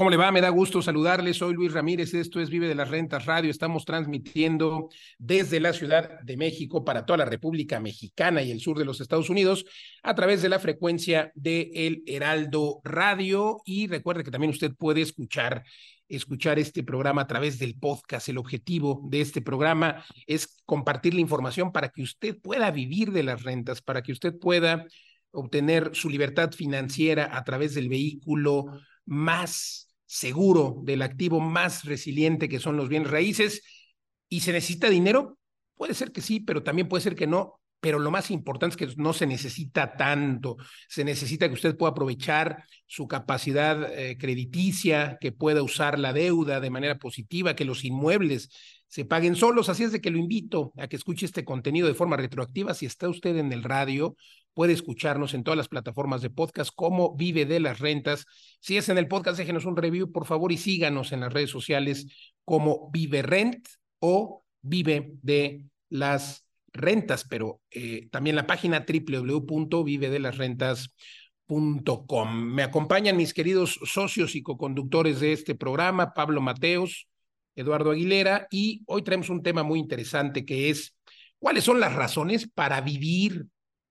¿Cómo le va? Me da gusto saludarles. Soy Luis Ramírez. Esto es Vive de las Rentas Radio. Estamos transmitiendo desde la Ciudad de México para toda la República Mexicana y el sur de los Estados Unidos a través de la frecuencia de El Heraldo Radio. Y recuerde que también usted puede escuchar escuchar este programa a través del podcast. El objetivo de este programa es compartir la información para que usted pueda vivir de las rentas, para que usted pueda obtener su libertad financiera a través del vehículo más seguro, del activo más resiliente que son los bienes raíces. ¿Y se necesita dinero? Puede ser que sí, pero también puede ser que no. Pero lo más importante es que no se necesita tanto. Se necesita que usted pueda aprovechar su capacidad eh, crediticia, que pueda usar la deuda de manera positiva, que los inmuebles se paguen solos. Así es de que lo invito a que escuche este contenido de forma retroactiva. Si está usted en el radio, puede escucharnos en todas las plataformas de podcast como Vive de las Rentas. Si es en el podcast, déjenos un review, por favor, y síganos en las redes sociales como Vive Rent o Vive de las Rentas, pero eh, también la página www.vivedelasrentas.com. Me acompañan mis queridos socios y coconductores de este programa, Pablo Mateos, Eduardo Aguilera, y hoy traemos un tema muy interesante que es cuáles son las razones para vivir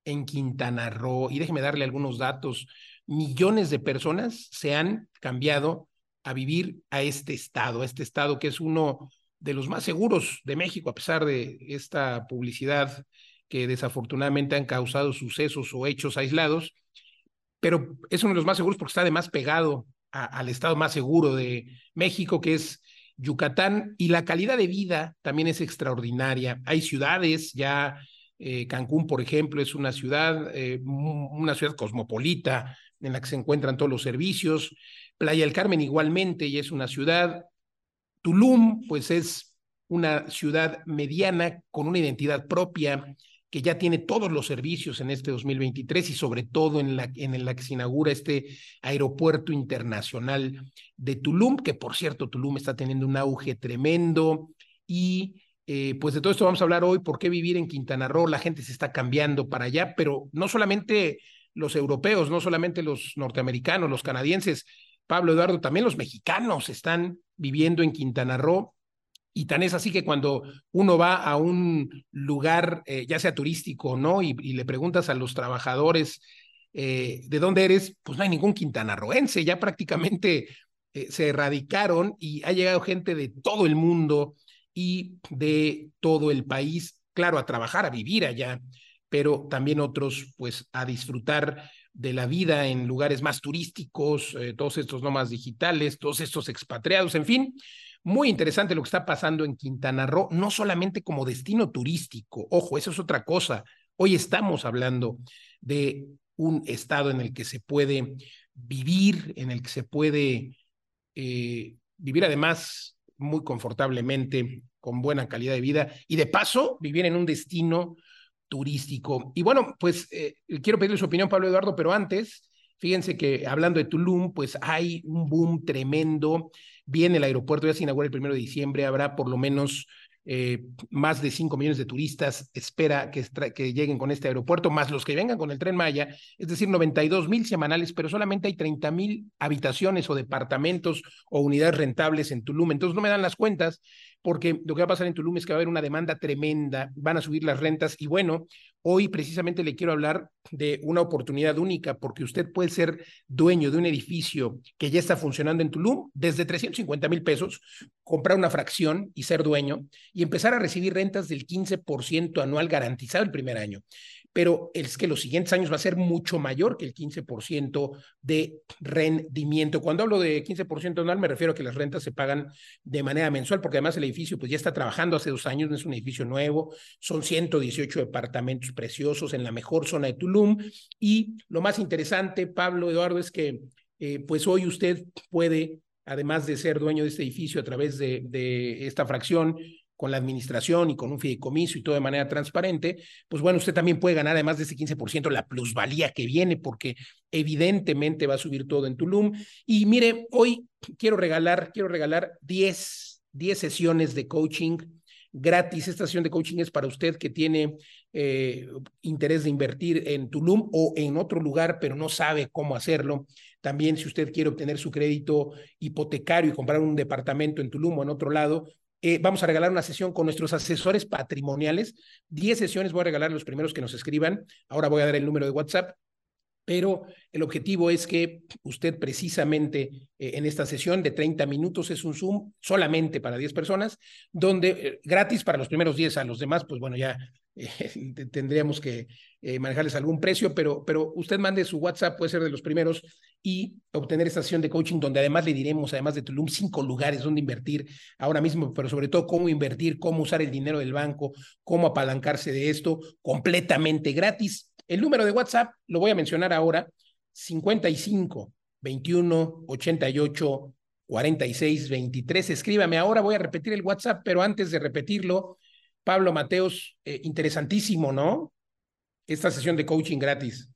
en Quintana Roo. Y déjeme darle algunos datos. Millones de personas se han cambiado a vivir a este estado, a este estado que es uno de los más seguros de México, a pesar de esta publicidad que desafortunadamente han causado sucesos o hechos aislados, pero es uno de los más seguros porque está además pegado al estado más seguro de México, que es Yucatán, y la calidad de vida también es extraordinaria. Hay ciudades ya eh, Cancún, por ejemplo, es una ciudad, eh, una ciudad cosmopolita en la que se encuentran todos los servicios. Playa del Carmen igualmente, y es una ciudad. Tulum, pues es una ciudad mediana con una identidad propia que ya tiene todos los servicios en este 2023 y sobre todo en la, en la que se inaugura este aeropuerto internacional de Tulum, que por cierto Tulum está teniendo un auge tremendo. Y eh, pues de todo esto vamos a hablar hoy, por qué vivir en Quintana Roo, la gente se está cambiando para allá, pero no solamente los europeos, no solamente los norteamericanos, los canadienses, Pablo Eduardo, también los mexicanos están viviendo en Quintana Roo. Y tan es así que cuando uno va a un lugar, eh, ya sea turístico, ¿no? Y, le preguntas a los trabajadores eh, de dónde eres, pues no hay ningún quintanarroense, ya prácticamente se erradicaron y ha llegado gente de todo el mundo y de todo el país, claro, a trabajar, a vivir allá, pero también otros, pues, a disfrutar de la vida en lugares más turísticos, eh, todos estos nómadas digitales, todos estos expatriados, en fin. Muy interesante lo que está pasando en Quintana Roo, no solamente como destino turístico, ojo, eso es otra cosa. Hoy estamos hablando de un estado en el que se puede vivir, en el que se puede eh, vivir además muy confortablemente, con buena calidad de vida y de paso vivir en un destino turístico. Y bueno, pues eh, quiero pedirle su opinión, Pablo Eduardo, pero antes, fíjense que hablando de Tulum, pues hay un boom tremendo. Viene el aeropuerto, ya se inaugura el primero de diciembre, habrá por lo menos eh, más de 5 millones de turistas espera que, que, lleguen con este aeropuerto, más los que vengan con el tren Maya, es decir, 92 mil semanales, pero solamente hay 30 mil habitaciones o departamentos o unidades rentables en Tulum. Entonces no me dan las cuentas porque lo que va a pasar en Tulum es que va a haber una demanda tremenda, van a subir las rentas y bueno, hoy precisamente le quiero hablar de una oportunidad única porque usted puede ser dueño de un edificio que ya está funcionando en Tulum desde 350 mil pesos, comprar una fracción y ser dueño y empezar a recibir rentas del 15% anual garantizado el primer año pero es que los siguientes años va a ser mucho mayor que el 15% de rendimiento. Cuando hablo de 15% anual, me refiero a que las rentas se pagan de manera mensual, porque además el edificio pues ya está trabajando hace dos años, no es un edificio nuevo, son 118 departamentos preciosos en la mejor zona de Tulum. Y lo más interesante, Pablo Eduardo, es que eh, pues hoy usted puede además de ser dueño de este edificio a través de, de, esta fracción, con la administración y con un fideicomiso y todo de manera transparente, pues bueno, usted también puede ganar además de ese 15% la plusvalía que viene, porque evidentemente va a subir todo en Tulum. Y mire, hoy quiero regalar, quiero regalar 10, 10 sesiones de coaching gratis. Esta sesión de coaching es para usted que tiene eh, interés de invertir en Tulum o en otro lugar, pero no sabe cómo hacerlo. También si usted quiere obtener su crédito hipotecario y comprar un departamento en Tulum o en otro lado, eh, vamos a regalar una sesión con nuestros asesores patrimoniales. Diez sesiones voy a regalar los primeros que nos escriban. Ahora voy a dar el número de WhatsApp pero el objetivo es que usted precisamente eh, en esta sesión de 30 minutos es un Zoom solamente para 10 personas, donde eh, gratis para los primeros 10, a los demás, pues bueno, ya eh, tendríamos que manejarles algún precio, pero, pero usted mande su WhatsApp, puede ser de los primeros, y obtener esta sesión de coaching donde además le diremos, además de Tulum, cinco lugares donde invertir ahora mismo, pero sobre todo cómo invertir, cómo usar el dinero del banco, cómo apalancarse de esto completamente gratis el número de WhatsApp lo voy a mencionar ahora, 55 21 88 46 23. Escríbame ahora, voy a repetir el WhatsApp, pero antes de repetirlo, Pablo Mateos, eh, interesantísimo, ¿no? Esta sesión de coaching gratis.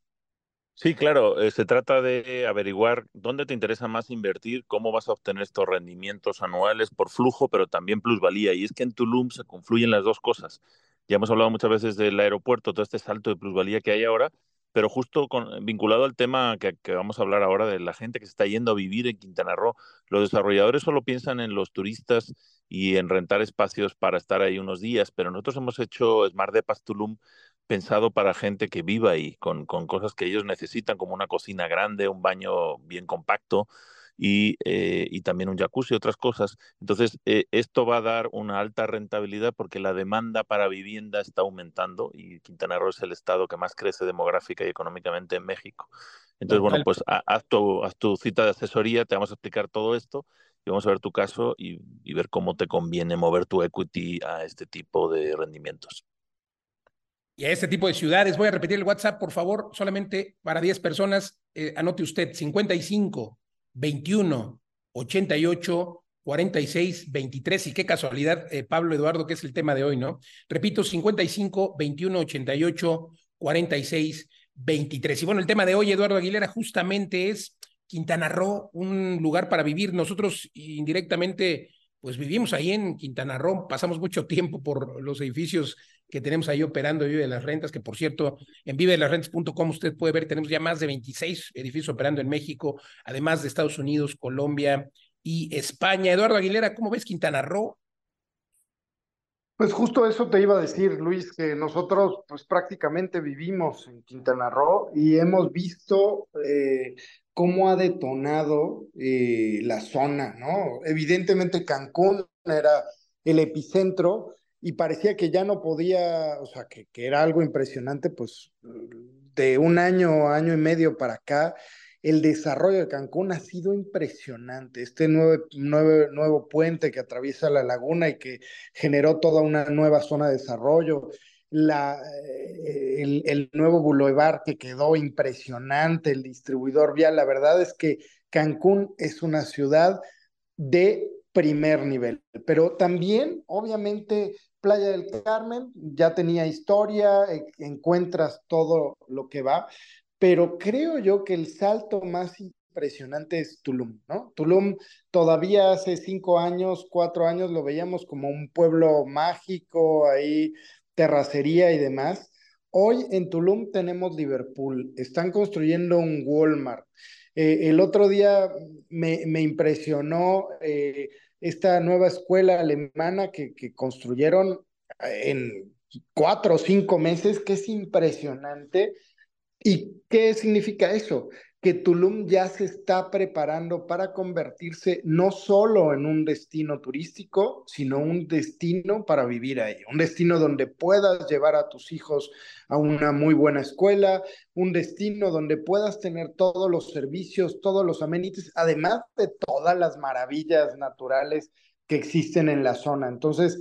Sí, claro, eh, se trata de averiguar dónde te interesa más invertir, cómo vas a obtener estos rendimientos anuales por flujo, pero también plusvalía. Y es que en Tulum se confluyen las dos cosas. Ya hemos hablado muchas veces del aeropuerto, todo este salto de plusvalía que hay ahora, pero justo con, vinculado al tema que, vamos a hablar ahora de la gente que se está yendo a vivir en Quintana Roo, los desarrolladores solo piensan en los turistas y en rentar espacios para estar ahí unos días, pero nosotros hemos hecho Smart de Tulum pensado para gente que viva ahí, con cosas que ellos necesitan, como una cocina grande, un baño bien compacto, y, eh, y también un jacuzzi y otras cosas. Entonces, eh, esto va a dar una alta rentabilidad porque la demanda para vivienda está aumentando y Quintana Roo es el estado que más crece demográfica y económicamente en México. Entonces, bueno, pues haz tu, haz tu cita de asesoría, te vamos a explicar todo esto y vamos a ver tu caso y, y, ver cómo te conviene mover tu equity a este tipo de rendimientos. Y a este tipo de ciudades, voy a repetir el WhatsApp, por favor, solamente para 10 personas, eh, anote usted 55 21, 88, 46, 23. Y qué casualidad, eh, Pablo Eduardo, que es el tema de hoy, ¿no? Repito, 55, 21, 88, 46, 23. Y bueno, el tema de hoy, Eduardo Aguilera, justamente es Quintana Roo, un lugar para vivir. Nosotros indirectamente, pues vivimos ahí en Quintana Roo, pasamos mucho tiempo por los edificios que tenemos ahí operando Vive de las Rentas, que por cierto, en vivedelasrentas.com usted puede ver, tenemos ya más de 26 edificios operando en México, además de Estados Unidos, Colombia y España. Eduardo Aguilera, ¿cómo ves Quintana Roo? Pues justo eso te iba a decir, Luis, que nosotros pues prácticamente vivimos en Quintana Roo y hemos visto eh, cómo ha detonado eh, la zona, ¿no? Evidentemente Cancún era el epicentro, y parecía que ya no podía, o sea, que, que, era algo impresionante, pues de un año, año y medio para acá, el desarrollo de Cancún ha sido impresionante. Este nuevo, nuevo, nuevo puente que atraviesa la laguna y que generó toda una nueva zona de desarrollo, la, eh, el, nuevo boulevard que quedó impresionante, el distribuidor vial, la verdad es que Cancún es una ciudad de primer nivel, pero también, obviamente, Playa del Carmen, ya tenía historia, e, encuentras todo lo que va, pero creo yo que el salto más impresionante es Tulum, ¿no? Tulum todavía hace cinco años, cuatro años lo veíamos como un pueblo mágico, ahí terracería y demás. Hoy en Tulum tenemos Liverpool, están construyendo un Walmart. Eh, el otro día me, me impresionó eh, esta nueva escuela alemana que, que construyeron en cuatro o cinco meses, que es impresionante. ¿Y qué significa eso? Que Tulum ya se está preparando para convertirse no solo en un destino turístico, sino un destino para vivir ahí, un destino donde puedas llevar a tus hijos a una muy buena escuela, un destino donde puedas tener todos los servicios, todos los amenities, además de todas las maravillas naturales que existen en la zona. Entonces,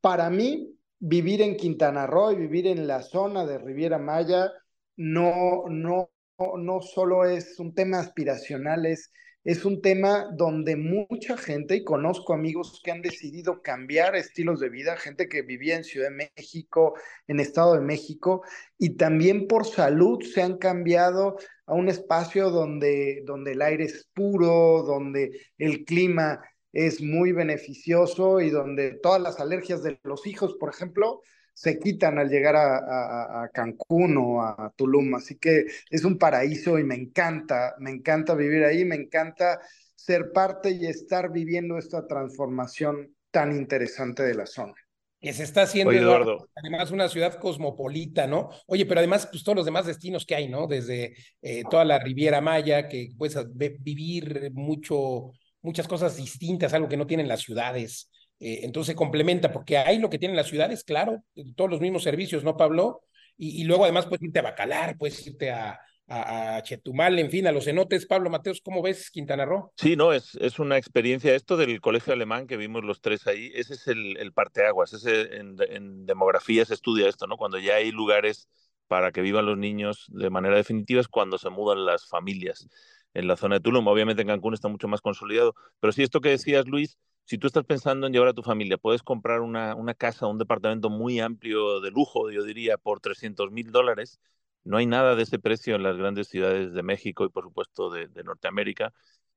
para mí, vivir en Quintana Roo y vivir en la zona de Riviera Maya no, no no solo es un tema aspiracional, es, es un tema donde mucha gente, y conozco amigos que han decidido cambiar estilos de vida, gente que vivía en Ciudad de México, en Estado de México, y también por salud se han cambiado a un espacio donde, donde el aire es puro, donde el clima es muy beneficioso y donde todas las alergias de los hijos, por ejemplo, se quitan al llegar a, a, Cancún o a Tulum. Así que es un paraíso y me encanta, me encanta vivir ahí, me encanta ser parte y estar viviendo esta transformación tan interesante de la zona que se está haciendo Eduardo. además una ciudad cosmopolita, ¿no? Oye, pero además, pues todos los demás destinos que hay, ¿no? Desde eh, toda la Riviera Maya, que puedes vivir mucho, muchas cosas distintas, algo que no tienen las ciudades. Eh, entonces complementa, porque hay lo que tienen las ciudades, claro, todos los mismos servicios, ¿no, Pablo? Y, y luego además puedes irte a Bacalar, puedes irte a, a, Chetumal, en fin, a los cenotes. Pablo Mateos, ¿cómo ves Quintana Roo? Sí, no, es, es una experiencia. Esto del colegio alemán que vimos los tres ahí, ese es el, el parteaguas. Ese, en, en demografía se estudia esto, ¿no? Cuando ya hay lugares para que vivan los niños de manera definitiva es cuando se mudan las familias en la zona de Tulum. Obviamente en Cancún está mucho más consolidado. Pero sí, esto que decías, Luis, si tú estás pensando en llevar a tu familia, puedes comprar una, una casa, un departamento muy amplio de lujo, yo diría, por 300 mil dólares no hay nada de ese precio en las grandes ciudades de México y por supuesto de, Norteamérica.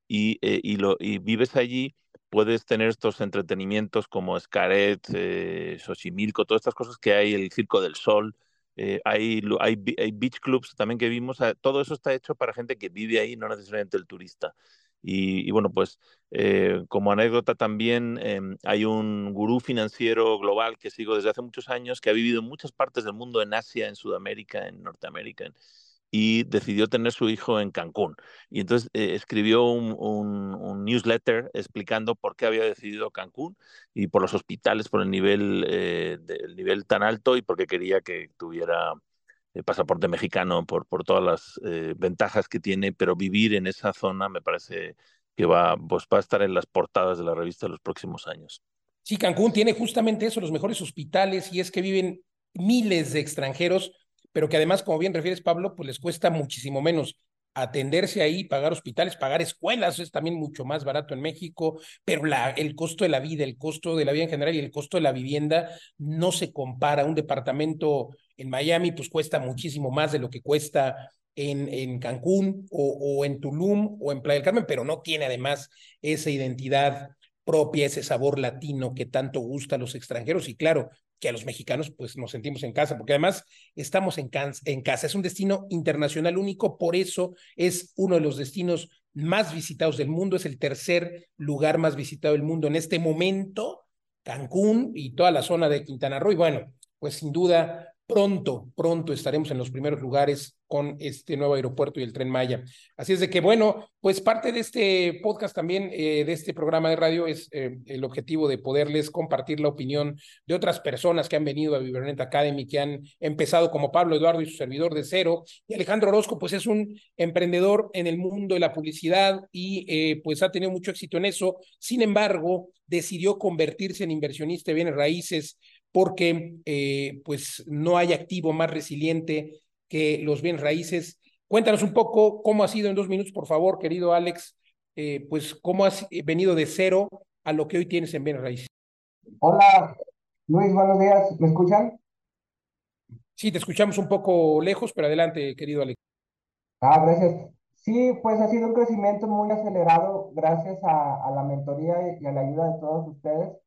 Y, eh, y, lo, y vives allí, puedes tener estos entretenimientos como Scaret, eh, Xochimilco, todas estas cosas que hay, el Circo del Sol, eh, hay, hay, hay, beach clubs también que vimos, todo eso está hecho para gente que vive ahí, no necesariamente el turista. Y, bueno, pues eh, como anécdota también em, hay un gurú financiero global que sigo desde hace muchos años, que ha vivido en muchas partes del mundo, en Asia, en Sudamérica, en Norteamérica, y decidió tener su hijo en Cancún. Y entonces eh, escribió un, newsletter explicando por qué había decidido Cancún y por los hospitales, por el nivel, eh, nivel tan alto y porque quería que tuviera pasaporte mexicano por, por todas las eh, ventajas que tiene, pero vivir en esa zona me parece que va, pues, va a estar en las portadas de la revista en los próximos años. Sí, Cancún tiene justamente eso, los mejores hospitales, y es que viven miles de extranjeros, pero que además, como bien refieres, Pablo, pues les cuesta muchísimo menos atenderse ahí, pagar hospitales, pagar escuelas, es también mucho más barato en México, pero el costo de la vida, el costo de la vida en general y el costo de la vivienda no se compara. Un departamento en Miami pues cuesta muchísimo más de lo que cuesta en, en Cancún o, o en Tulum o en Playa del Carmen, pero no tiene además esa identidad propia, ese sabor latino que tanto gusta a los extranjeros. Y claro, que a los mexicanos pues nos sentimos en casa, porque además estamos en, en casa. Es un destino internacional único, por eso es uno de los destinos más visitados del mundo, es el tercer lugar más visitado del mundo en este momento, Cancún y toda la zona de Quintana Roo. Y bueno, pues sin duda pronto, pronto estaremos en los primeros lugares con este nuevo aeropuerto y el tren Maya. Así es de que, bueno, pues parte de este podcast también, eh, de este programa de radio, es eh, el objetivo de poderles compartir la opinión de otras personas que han venido a Vivernet Academy, que han empezado como Pablo Eduardo y su servidor de cero. Y Alejandro Orozco, pues es un emprendedor en el mundo de la publicidad y eh, pues ha tenido mucho éxito en eso. Sin embargo, decidió convertirse en inversionista de bienes raíces porque eh, pues no hay activo más resiliente que los bienes raíces. Cuéntanos un poco cómo ha sido en dos minutos, por favor, querido Alex, eh, pues cómo has venido de cero a lo que hoy tienes en bienes raíces. Hola, Luis, buenos días, ¿me escuchan? Sí, te escuchamos un poco lejos, pero adelante, querido Alex. Ah, gracias. Sí, pues ha sido un crecimiento muy acelerado gracias a, a la mentoría y a la ayuda de todos ustedes.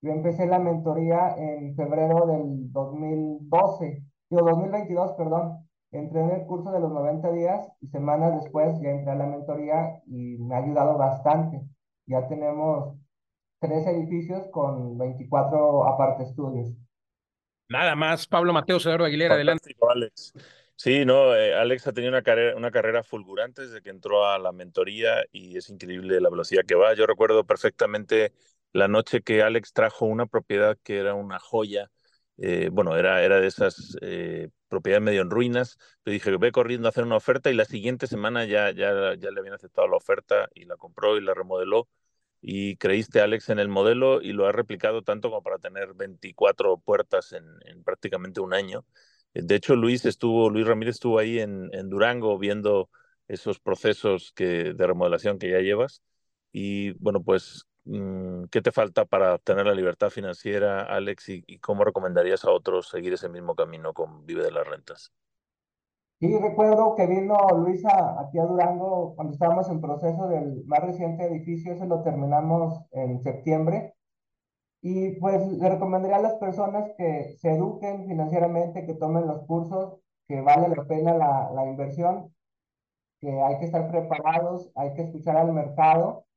Yo empecé la mentoría en febrero del 2012, digo 2022, perdón. Entré en el curso de los 90 días y semanas después ya entré a la mentoría y me ha ayudado bastante. Ya tenemos tres edificios con 24 aparte estudios. Nada más, Pablo Mateo Cedro Aguilera, adelante. Alex. Sí, no, eh, Alex ha tenido una carrera, una carrera fulgurante desde que entró a la mentoría y es increíble la velocidad que va. Yo recuerdo perfectamente la noche que Alex trajo una propiedad que era una joya, eh, bueno, era, era de esas eh, propiedades medio en ruinas, le dije, ve corriendo a hacer una oferta y la siguiente semana ya, ya, ya le habían aceptado la oferta y la compró y la remodeló. Y creíste, Alex, en el modelo y lo ha replicado tanto como para tener 24 puertas en, en prácticamente un año. De hecho, Luis estuvo, Luis Ramírez estuvo ahí en, en Durango viendo esos procesos que, de remodelación que ya llevas. Y bueno, pues ¿Qué te falta para obtener la libertad financiera, Alex? Y, cómo recomendarías a otros seguir ese mismo camino con Vive de las Rentas? Sí, recuerdo que vino Luisa aquí a Durango cuando estábamos en proceso del más reciente edificio, ese lo terminamos en septiembre. Y pues le recomendaría a las personas que se eduquen financieramente, que tomen los cursos, que vale la pena la, la inversión, que hay que estar preparados, hay que escuchar al mercado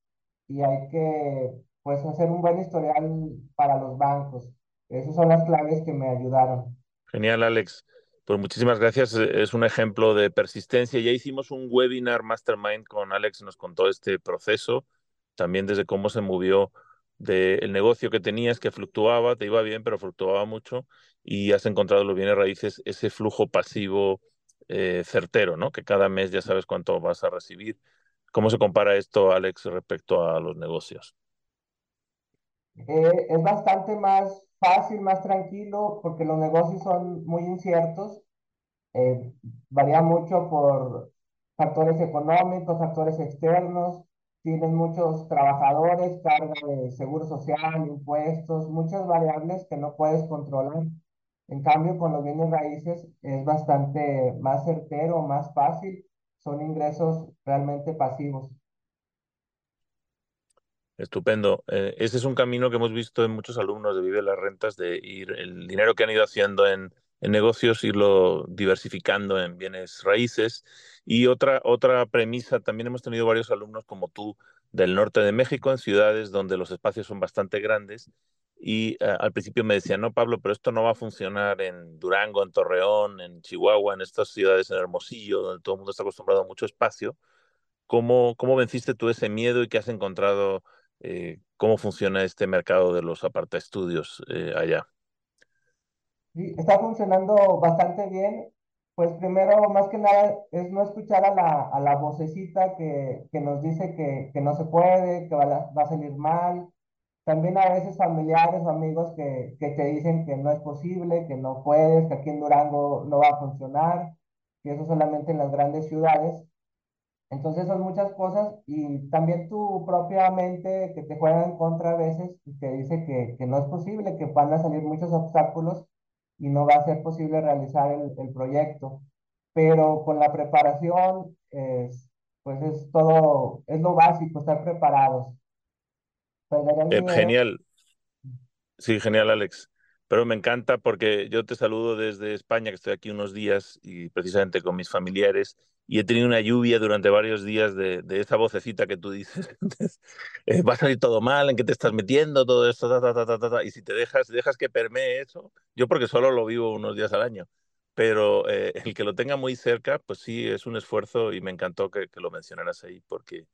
y hay que pues hacer un buen historial para los bancos. Esas son las claves que me ayudaron. Genial, Alex. Pues muchísimas gracias. Es un ejemplo de persistencia. Ya hicimos un webinar Mastermind con Alex, nos contó este proceso, también desde cómo se movió del negocio que tenías, que fluctuaba, te iba bien, pero fluctuaba mucho, y has encontrado los bienes raíces, ese flujo pasivo eh, certero, ¿no? Que cada mes ya sabes cuánto vas a recibir. ¿Cómo se compara esto, Alex, respecto a los negocios? Eh, es bastante más fácil, más tranquilo, porque los negocios son muy inciertos. Eh, varía mucho por factores económicos, factores externos. Tienen muchos trabajadores, carga de seguro social, impuestos, muchas variables que no puedes controlar. En cambio, con los bienes raíces es bastante más certero, más fácil. Son ingresos realmente pasivos. Estupendo. Eh, ese es un camino que hemos visto en muchos alumnos de Vive las Rentas, de ir el dinero que han ido haciendo en, en negocios, irlo diversificando en bienes raíces. Y otra, otra premisa, también hemos tenido varios alumnos como tú del norte de México, en ciudades donde los espacios son bastante grandes. Y uh, al principio me decían, no, Pablo, pero esto no va a funcionar en Durango, en Torreón, en Chihuahua, en estas ciudades, en Hermosillo, donde todo el mundo está acostumbrado a mucho espacio. ¿Cómo, cómo venciste tú ese miedo y qué has encontrado eh, cómo funciona este mercado de los apartaestudios eh, allá. Sí, está funcionando bastante bien. Pues primero, más que nada, es no escuchar a la, a la vocecita que, que nos dice que, que, no se puede, que va va a, salir mal. También a veces familiares o amigos que, que te dicen que no es posible, que no puedes, que aquí en Durango no va a funcionar, que eso solamente en las grandes ciudades. Entonces son muchas cosas y también tu propia mente que te juega en contra a veces y te dice que, que no es posible, que van a salir muchos obstáculos y no va a ser posible realizar el, el proyecto. Pero con la preparación, es, pues es todo, es lo básico, estar preparados. Eh, genial. Sí, genial, Alex. Pero me encanta porque yo te saludo desde España, que estoy aquí unos días y precisamente con mis familiares y he tenido una lluvia durante varios días de, de esa vocecita que tú dices. eh, va a salir todo mal, en qué te estás metiendo, todo esto, y si te dejas, dejas que permee eso, yo porque solo lo vivo unos días al año, pero eh, el que lo tenga muy cerca, pues sí, es un esfuerzo y me encantó que, lo mencionaras ahí, porque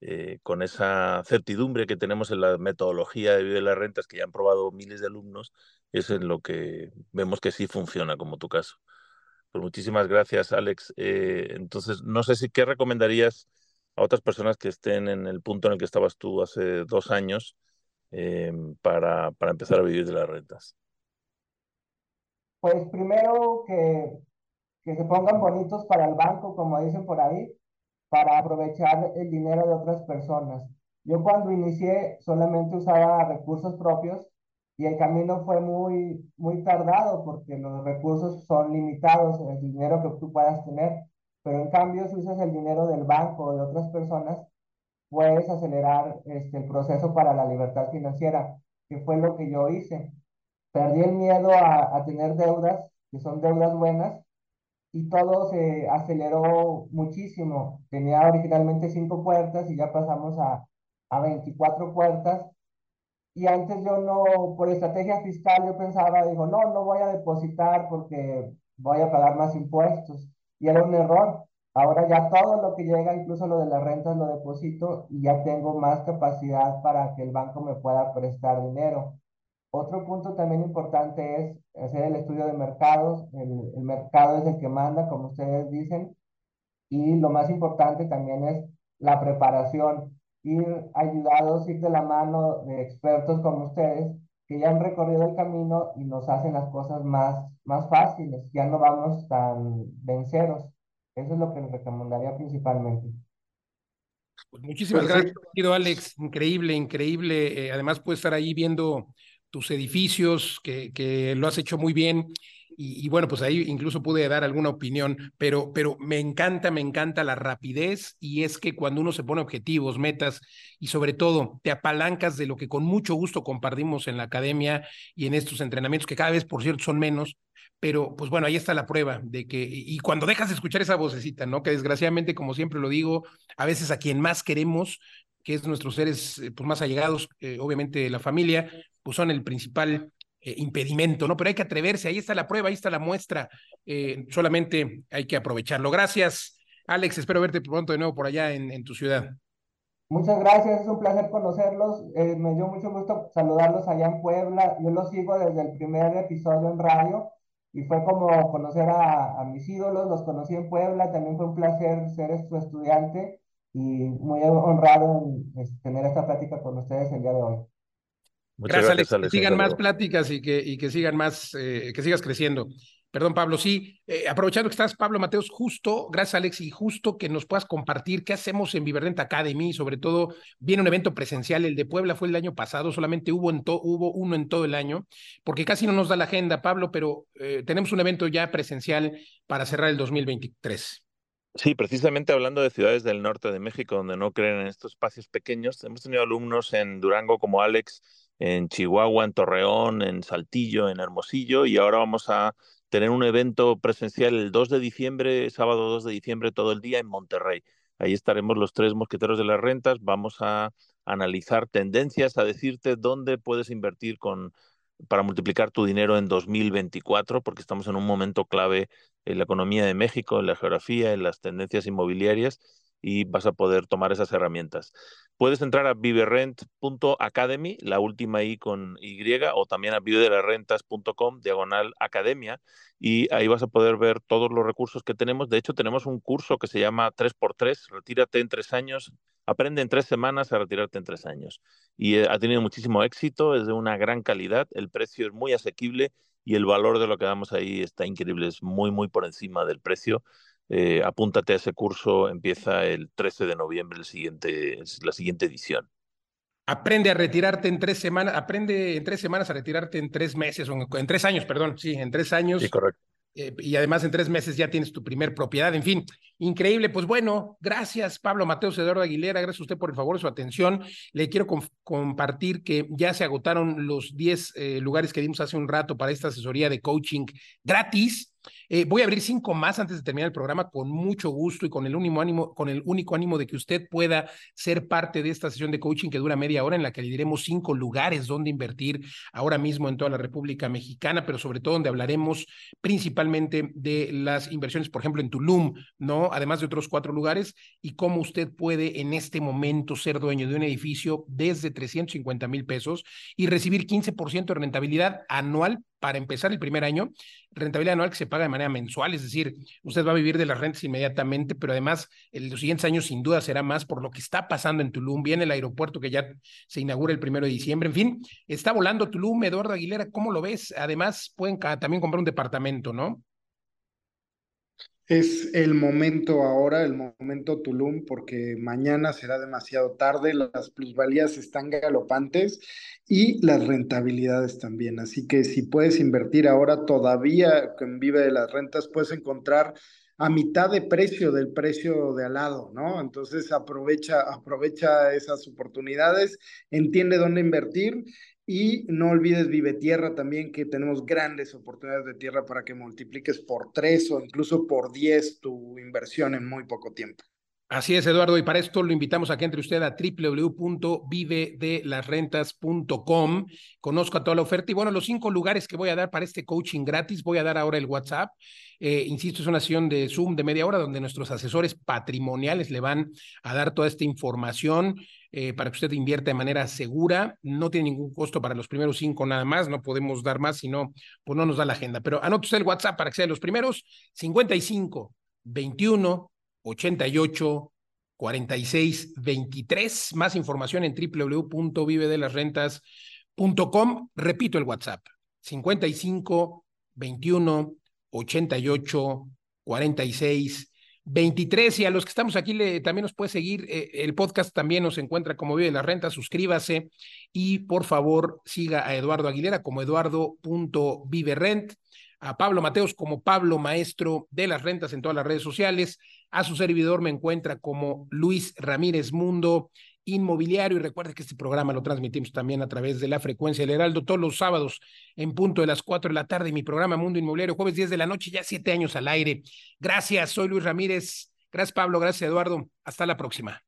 eh, con esa certidumbre que tenemos en la metodología de Vive las Rentas, que ya han probado miles de alumnos, es en lo que vemos que sí funciona, como tu caso. Pues muchísimas gracias, Alex. Eh, entonces, no sé si qué recomendarías a otras personas que estén en el punto en el que estabas tú hace dos años eh, para, para, empezar a vivir de las rentas. Pues primero que, que se pongan bonitos para el banco, como dicen por ahí, para aprovechar el dinero de otras personas. Yo cuando inicié solamente usaba recursos propios y el camino fue muy, muy tardado porque los recursos son limitados, en el dinero que tú puedas tener, pero en cambio si usas el dinero del banco o de otras personas, puedes acelerar este, el proceso para la libertad financiera, que fue lo que yo hice. Perdí el miedo a, a tener deudas, que son deudas buenas, y todo se aceleró muchísimo. Tenía originalmente cinco puertas y ya pasamos a, a 24 puertas y antes yo no, por estrategia fiscal, yo pensaba, digo, no, no voy a depositar porque voy a pagar más impuestos. Y era un error. Ahora ya todo lo que llega, incluso lo de las rentas, lo deposito y ya tengo más capacidad para que el banco me pueda prestar dinero. Otro punto también importante es hacer el estudio de mercados. El, el mercado es el que manda, como ustedes dicen. Y lo más importante también es la preparación ir ayudados, ir de la mano de expertos como ustedes que ya han recorrido el camino y nos hacen las cosas más, más fáciles, ya no vamos tan venceros. Eso es lo que les recomendaría principalmente. Pues muchísimas pues gracias, querido Alex. Increíble, increíble. Eh, además, puedes estar ahí viendo tus edificios, que, que lo has hecho muy bien. Y, bueno, pues ahí incluso pude dar alguna opinión, pero, pero me encanta, me encanta la rapidez y es que cuando uno se pone objetivos, metas y sobre todo te apalancas de lo que con mucho gusto compartimos en la academia y en estos entrenamientos, que cada vez, por cierto, son menos, pero pues bueno, ahí está la prueba de que, y cuando dejas de escuchar esa vocecita, ¿no? Que desgraciadamente, como siempre lo digo, a veces a quien más queremos, que es nuestros seres eh, pues, más allegados, eh, obviamente la familia, pues son el principal eh, impedimento, ¿no? Pero hay que atreverse, ahí está la prueba, ahí está la muestra, eh, solamente hay que aprovecharlo. Gracias, Alex, espero verte pronto de nuevo por allá en, tu ciudad. Muchas gracias, es un placer conocerlos, eh, me dio mucho gusto saludarlos allá en Puebla, yo los sigo desde el primer episodio en radio y fue como conocer a, mis ídolos, los conocí en Puebla, también fue un placer ser su estudiante y muy honrado en, en tener esta plática con ustedes el día de hoy. Muchas gracias, Alex. Que sigan más pláticas y que, y que sigan más, eh, que sigas creciendo. Perdón, Pablo, sí, eh, aprovechando que estás, Pablo Mateos, justo, gracias Alex, y justo que nos puedas compartir qué hacemos en Viverdent Academy, sobre todo viene un evento presencial, el de Puebla fue el año pasado, solamente hubo, en hubo uno en todo el año, porque casi no nos da la agenda, Pablo, pero eh, tenemos un evento ya presencial para cerrar el 2023. Sí, precisamente hablando de ciudades del norte de México, donde no creen en estos espacios pequeños, hemos tenido alumnos en Durango como Alex, en Chihuahua, en Torreón, en Saltillo, en Hermosillo y ahora vamos a tener un evento presencial el 2 de diciembre, sábado 2 de diciembre, todo el día en Monterrey. Ahí estaremos los tres mosqueteros de las rentas, vamos a analizar tendencias, a decirte dónde puedes invertir para multiplicar tu dinero en 2024, porque estamos en un momento clave en la economía de México, en la geografía, en las tendencias inmobiliarias y vas a poder tomar esas herramientas. Puedes entrar a viverrent.academy, la última I con Y, o también a vivedelarrentas.com, diagonal academia, y ahí vas a poder ver todos los recursos que tenemos. De hecho, tenemos un curso que se llama 3x3, retírate en tres años, aprende en tres semanas a retirarte en tres años. Y eh, ha tenido muchísimo éxito, es de una gran calidad, el precio es muy asequible y el valor de lo que damos ahí está increíble, es muy, muy por encima del precio eh, apúntate a ese curso, empieza el 13 de noviembre, el siguiente, la siguiente edición. Aprende a retirarte en tres semanas, aprende en tres semanas a retirarte en tres meses, o en, tres años, perdón, sí, en tres años. Sí, correcto. Eh, y además en tres meses ya tienes tu primer propiedad. En fin, increíble. Pues bueno, gracias Pablo Mateos Eduardo Aguilera, gracias a usted por el favor su atención. Le quiero compartir que ya se agotaron los 10 eh, lugares que dimos hace un rato para esta asesoría de coaching gratis. Eh, voy a abrir cinco más antes de terminar el programa con mucho gusto y con el, único ánimo, con el único ánimo de que usted pueda ser parte de esta sesión de coaching que dura media hora en la que le diremos cinco lugares donde invertir ahora mismo en toda la República Mexicana, pero sobre todo donde hablaremos principalmente de las inversiones, por ejemplo, en Tulum, ¿no? Además de otros cuatro lugares y cómo usted puede en este momento ser dueño de un edificio desde 350 mil pesos y recibir 15% de rentabilidad anual para empezar el primer año, rentabilidad anual que se paga de manera mensual, es decir, usted va a vivir de las rentas inmediatamente, pero además en los siguientes años sin duda será más por lo que está pasando en Tulum, viene el aeropuerto que ya se inaugura el primero de diciembre, en fin, está volando Tulum, Eduardo Aguilera, ¿cómo lo ves? Además, pueden también comprar un departamento, ¿no? Es el momento ahora, el momento Tulum, porque mañana será demasiado tarde, las plusvalías están galopantes y las rentabilidades también. Así que si puedes invertir ahora todavía con Vive de las Rentas, puedes encontrar a mitad de precio del precio de al lado, ¿no? Entonces aprovecha, aprovecha esas oportunidades, entiende dónde invertir y no olvides Vive Tierra también, que tenemos grandes oportunidades de tierra para que multipliques por tres o incluso por diez tu inversión en muy poco tiempo. Así es, Eduardo, y para esto lo invitamos a que entre usted a www.vivedelasrentas.com, conozca toda la oferta y bueno, los cinco lugares que voy a dar para este coaching gratis, voy a dar ahora el WhatsApp. Eh, insisto, es una sesión de Zoom de media hora donde nuestros asesores patrimoniales le van a dar toda esta información eh, para que usted invierta de manera segura. No tiene ningún costo para los primeros cinco nada más, no podemos dar más, sino pues no nos da la agenda. Pero anote usted el WhatsApp para que sea de los primeros, 55 21 88 46 23. Más información en www.vivedelasrentas.com. Repito el WhatsApp, 55 21 88 46 23 y a los que estamos aquí le, también nos puede seguir, eh, el podcast también nos encuentra como Vive la Renta, suscríbase y por favor siga a Eduardo Aguilera como eduardo.viverent. a Pablo Mateos como Pablo Maestro de las Rentas en todas las redes sociales. A su servidor me encuentra como Luis Ramírez Mundo Inmobiliario. Y recuerde que este programa lo transmitimos también a través de la frecuencia del Heraldo todos los sábados en punto de las 4 de la tarde. Mi programa Mundo Inmobiliario, jueves 10 de la noche, ya siete años al aire. Gracias, soy Luis Ramírez. Gracias, Pablo. Gracias, Eduardo. Hasta la próxima.